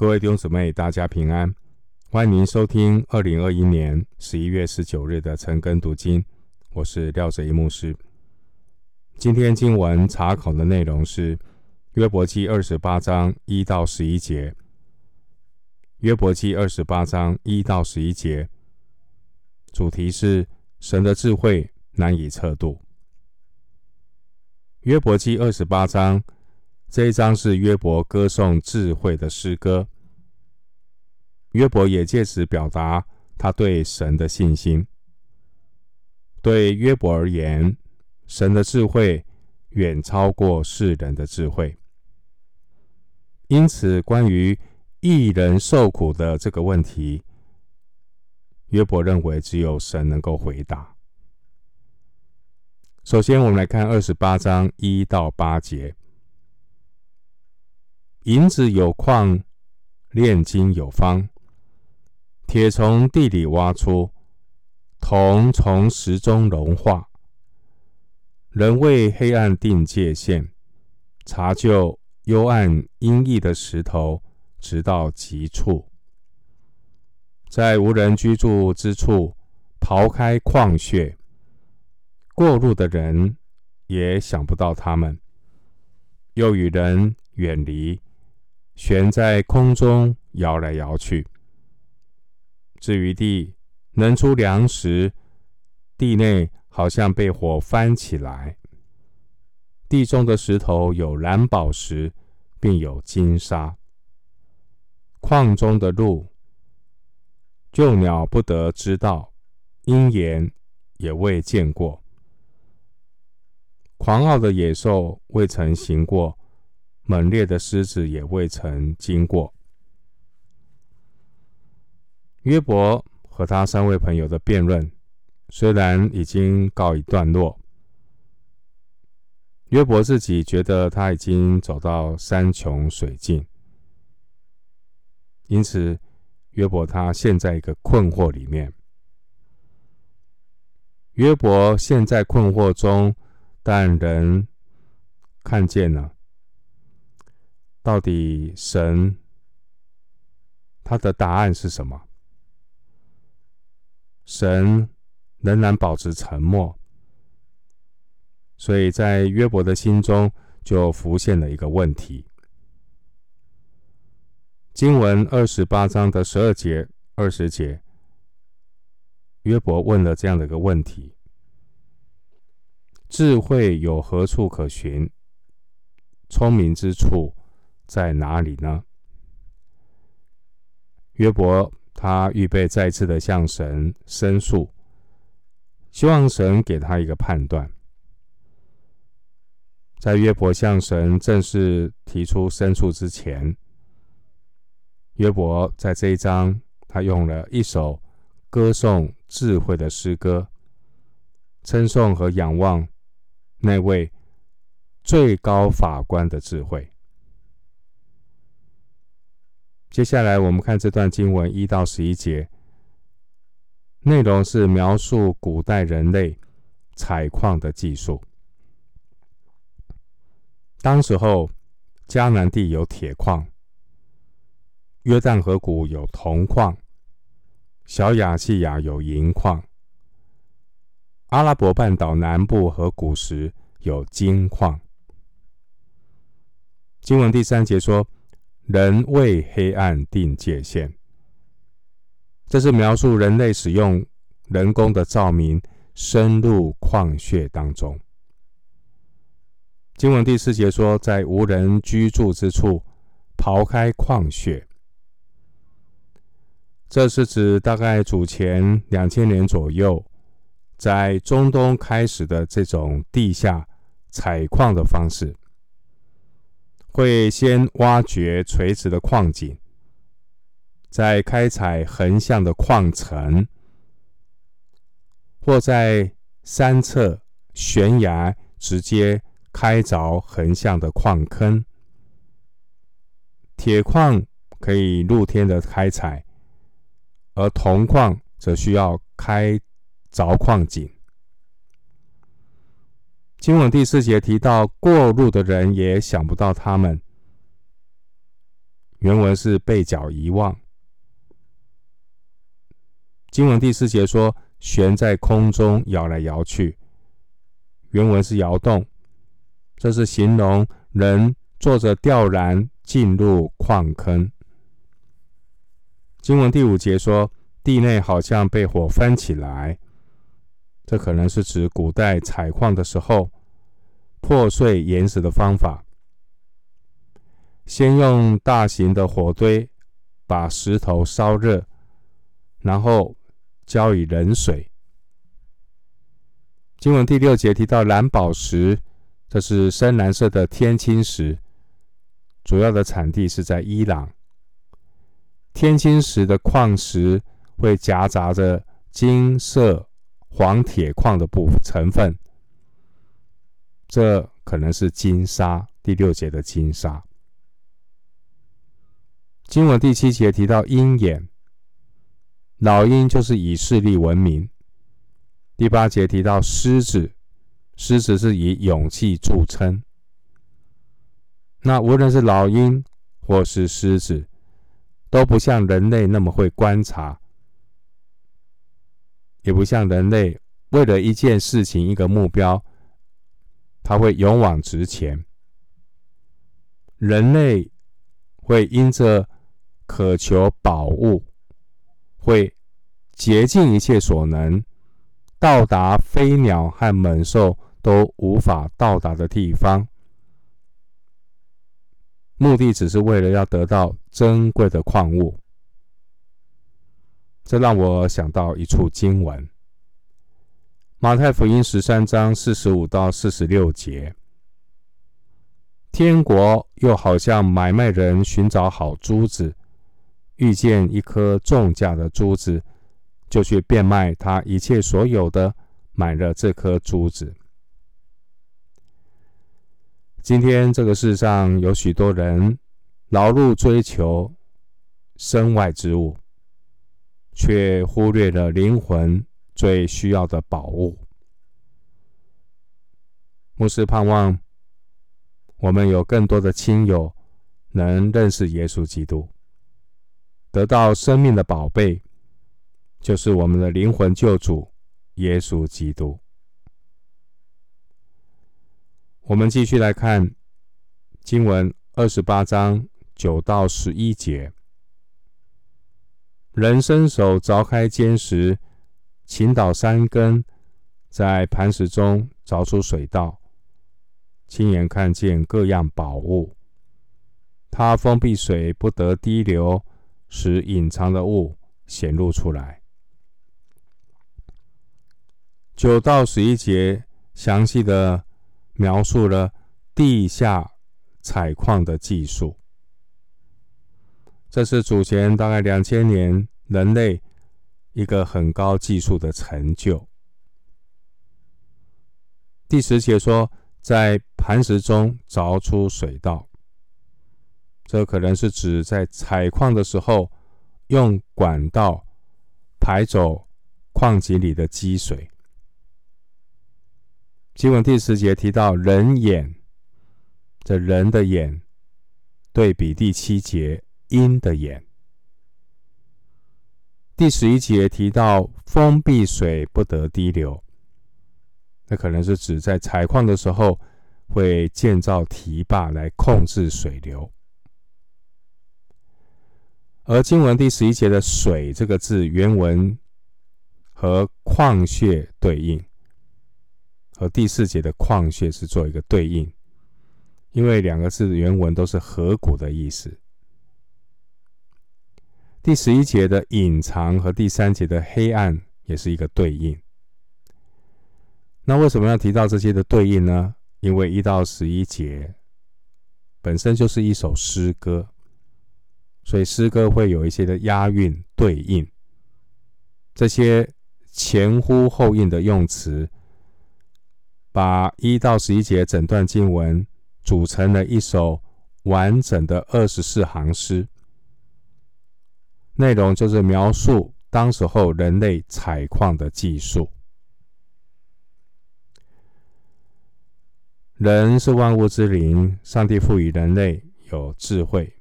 各位弟兄姊妹，大家平安，欢迎您收听二零二一年十一月十九日的晨更读经。我是廖哲一牧师。今天经文查考的内容是约伯记二十八章一到十一节。约伯记二十八章一到十一节，主题是神的智慧难以测度。约伯记二十八章。这一章是约伯歌颂智慧的诗歌。约伯也借此表达他对神的信心。对约伯而言，神的智慧远超过世人的智慧。因此，关于一人受苦的这个问题，约伯认为只有神能够回答。首先，我们来看二十八章一到八节。银子有矿，炼金有方，铁从地里挖出，铜从石中融化。人为黑暗定界限，查究幽暗阴翳的石头，直到极处，在无人居住之处刨开矿穴，过路的人也想不到他们，又与人远离。悬在空中摇来摇去。至于地能出粮食，地内好像被火翻起来。地中的石头有蓝宝石，并有金沙。矿中的路，旧鸟不得知道，鹰眼也未见过。狂傲的野兽未曾行过。猛烈的狮子也未曾经过。约伯和他三位朋友的辩论虽然已经告一段落，约伯自己觉得他已经走到山穷水尽，因此约伯他陷在一个困惑里面。约伯陷在困惑中，但人看见了。到底神他的答案是什么？神仍然保持沉默，所以在约伯的心中就浮现了一个问题。经文二十八章的十二节、二十节，约伯问了这样的一个问题：智慧有何处可寻？聪明之处在哪里呢？约伯他预备再次的向神申诉，希望神给他一个判断。在约伯向神正式提出申诉之前，约伯在这一章他用了一首歌颂智慧的诗歌，称颂和仰望那位最高法官的智慧。接下来，我们看这段经文一到十一节，内容是描述古代人类采矿的技术。当时候，迦南地有铁矿，约旦河谷有铜矿，小亚细亚有银矿，阿拉伯半岛南部和古时有金矿。经文第三节说。人为黑暗定界限，这是描述人类使用人工的照明深入矿穴当中。经文第四节说，在无人居住之处刨开矿穴，这是指大概主前两千年左右，在中东开始的这种地下采矿的方式。会先挖掘垂直的矿井，再开采横向的矿层，或在山侧悬崖直接开凿横向的矿坑。铁矿可以露天的开采，而铜矿则需要开凿矿井。经文第四节提到，过路的人也想不到他们。原文是被脚遗忘。经文第四节说，悬在空中摇来摇去，原文是摇动，这是形容人坐着吊篮进入矿坑。经文第五节说，地内好像被火翻起来，这可能是指古代采矿的时候破碎岩石的方法。先用大型的火堆把石头烧热，然后浇以冷水。经文第六节提到蓝宝石，这是深蓝色的天青石，主要的产地是在伊朗。天青石的矿石会夹杂着金色、黄铁矿的部成分，这可能是金沙。第六节的金沙。经文第七节提到鹰眼，老鹰就是以势力闻名。第八节提到狮子，狮子是以勇气著称。那无论是老鹰或是狮子，都不像人类那么会观察，也不像人类为了一件事情、一个目标，他会勇往直前。人类会因着渴求宝物，会竭尽一切所能，到达飞鸟和猛兽都无法到达的地方，目的只是为了要得到珍贵的矿物。这让我想到一处经文：马太福音十三章四十五到四十六节。天国又好像买卖人寻找好珠子。遇见一颗重价的珠子，就去变卖他一切所有的，买了这颗珠子。今天这个世上有许多人劳碌追求身外之物，却忽略了灵魂最需要的宝物。牧师盼望我们有更多的亲友能认识耶稣基督。得到生命的宝贝，就是我们的灵魂救主耶稣基督。我们继续来看经文二十八章九到十一节：人伸手凿开坚石，倾倒山根，在磐石中凿出水道，亲眼看见各样宝物。他封闭水，不得滴流。使隐藏的物显露出来。九到十一节详细的描述了地下采矿的技术，这是祖前大概两千年人类一个很高技术的成就。第十节说，在磐石中凿出水道。这可能是指在采矿的时候，用管道排走矿井里的积水。经文第十节提到人眼，这人的眼对比第七节鹰的眼。第十一节提到封闭水不得滴流，那可能是指在采矿的时候会建造堤坝来控制水流。而经文第十一节的“水”这个字原文和矿穴对应，和第四节的矿穴是做一个对应，因为两个字原文都是河谷的意思。第十一节的隐藏和第三节的黑暗也是一个对应。那为什么要提到这些的对应呢？因为一到十一节本身就是一首诗歌。所以诗歌会有一些的押韵对应，这些前呼后应的用词，把一到十一节整段经文组成了一首完整的二十四行诗。内容就是描述当时候人类采矿的技术。人是万物之灵，上帝赋予人类有智慧。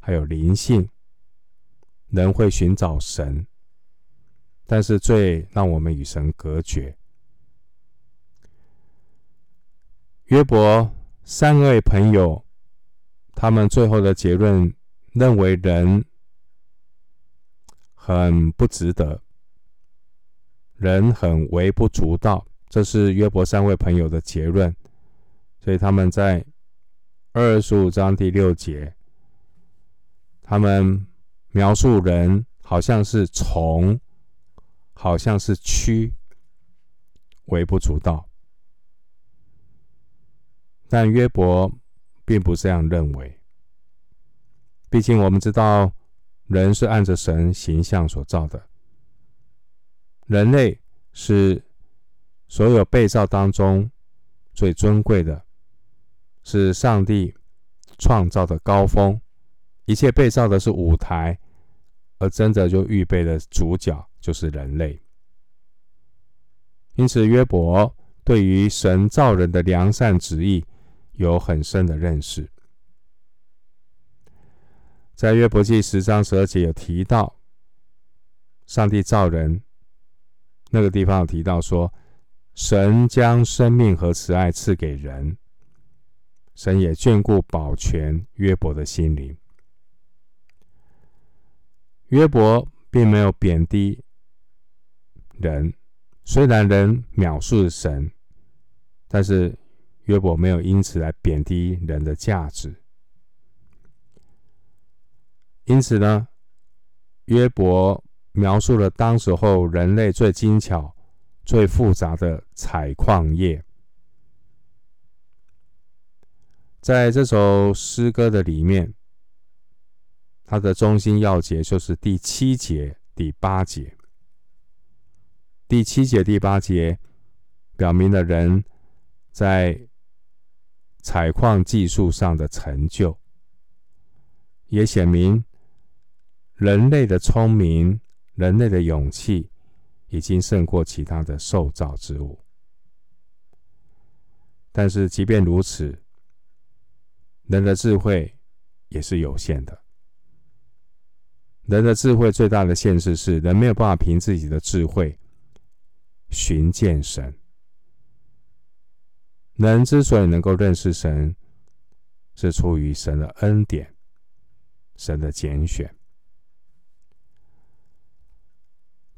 还有灵性，人会寻找神，但是最让我们与神隔绝。约伯三位朋友，他们最后的结论认为人很不值得，人很微不足道，这是约伯三位朋友的结论。所以他们在二十五章第六节，他们描述人好像是虫，好像是蛆，微不足道。但约伯并不这样认为。毕竟我们知道，人是按着神形象所造的，人类是所有被造当中最尊贵的。是上帝创造的高峰，一切被造的是舞台，而真的就预备的主角就是人类。因此，约伯对于神造人的良善旨意有很深的认识。在约伯记十章十二节有提到，上帝造人那个地方有提到说，神将生命和慈爱赐给人。神也眷顾保全约伯的心灵。约伯并没有贬低人，虽然人藐视神，但是约伯没有因此来贬低人的价值。因此呢，约伯描述了当时候人类最精巧、最复杂的采矿业。在这首诗歌的里面，它的中心要节就是第七节、第八节。第七节、第八节表明了人在采矿技术上的成就，也显明人类的聪明、人类的勇气已经胜过其他的受造之物。但是，即便如此，人的智慧也是有限的。人的智慧最大的限制是，人没有办法凭自己的智慧寻见神。人之所以能够认识神，是出于神的恩典、神的拣选。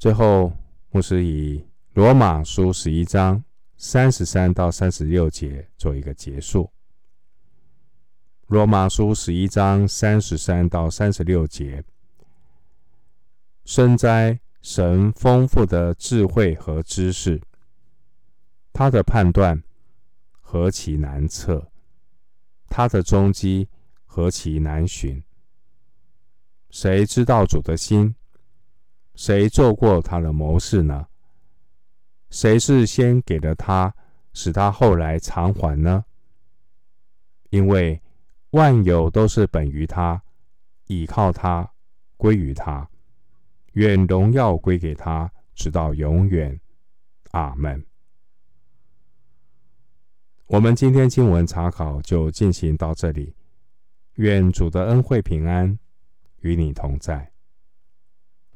最后，牧师以罗马书十一章三十三到三十六节做一个结束。罗马书十一章三十三到三十六节，深哉神丰富的智慧和知识，他的判断何其难测，他的踪迹何其难寻。谁知道主的心？谁做过他的谋士呢？谁是先给了他，使他后来偿还呢？因为。万有都是本于他，倚靠他，归于他，愿荣耀归给他，直到永远。阿门。我们今天经文查考就进行到这里，愿主的恩惠平安与你同在。